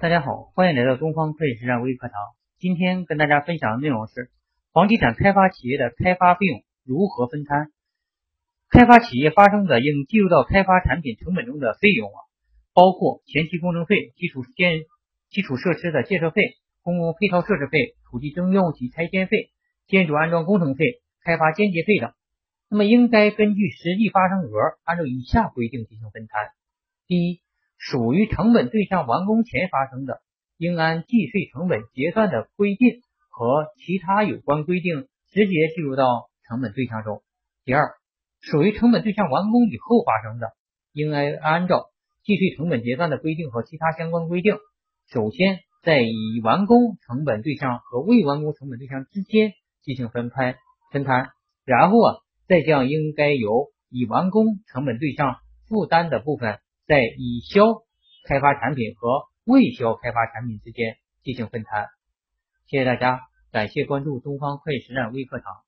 大家好，欢迎来到东方会计实战微课堂。今天跟大家分享的内容是房地产开发企业的开发费用如何分摊。开发企业发生的应计入到开发产品成本中的费用啊，包括前期工程费、基础建基础设施的建设费、公共配套设施费、土地征用及拆迁费、建筑安装工程费、开发间接费等。那么应该根据实际发生额，按照以下规定进行分摊。第一。属于成本对象完工前发生的，应按计税成本结算的规定和其他有关规定直接计入到成本对象中。第二，属于成本对象完工以后发生的，应该按照计税成本结算的规定和其他相关规定，首先在已完工成本对象和未完工成本对象之间进行分摊分摊，然后啊，再将应该由已完工成本对象负担的部分。在已销开发产品和未销开发产品之间进行分摊。谢谢大家，感谢关注东方会计实战微课堂。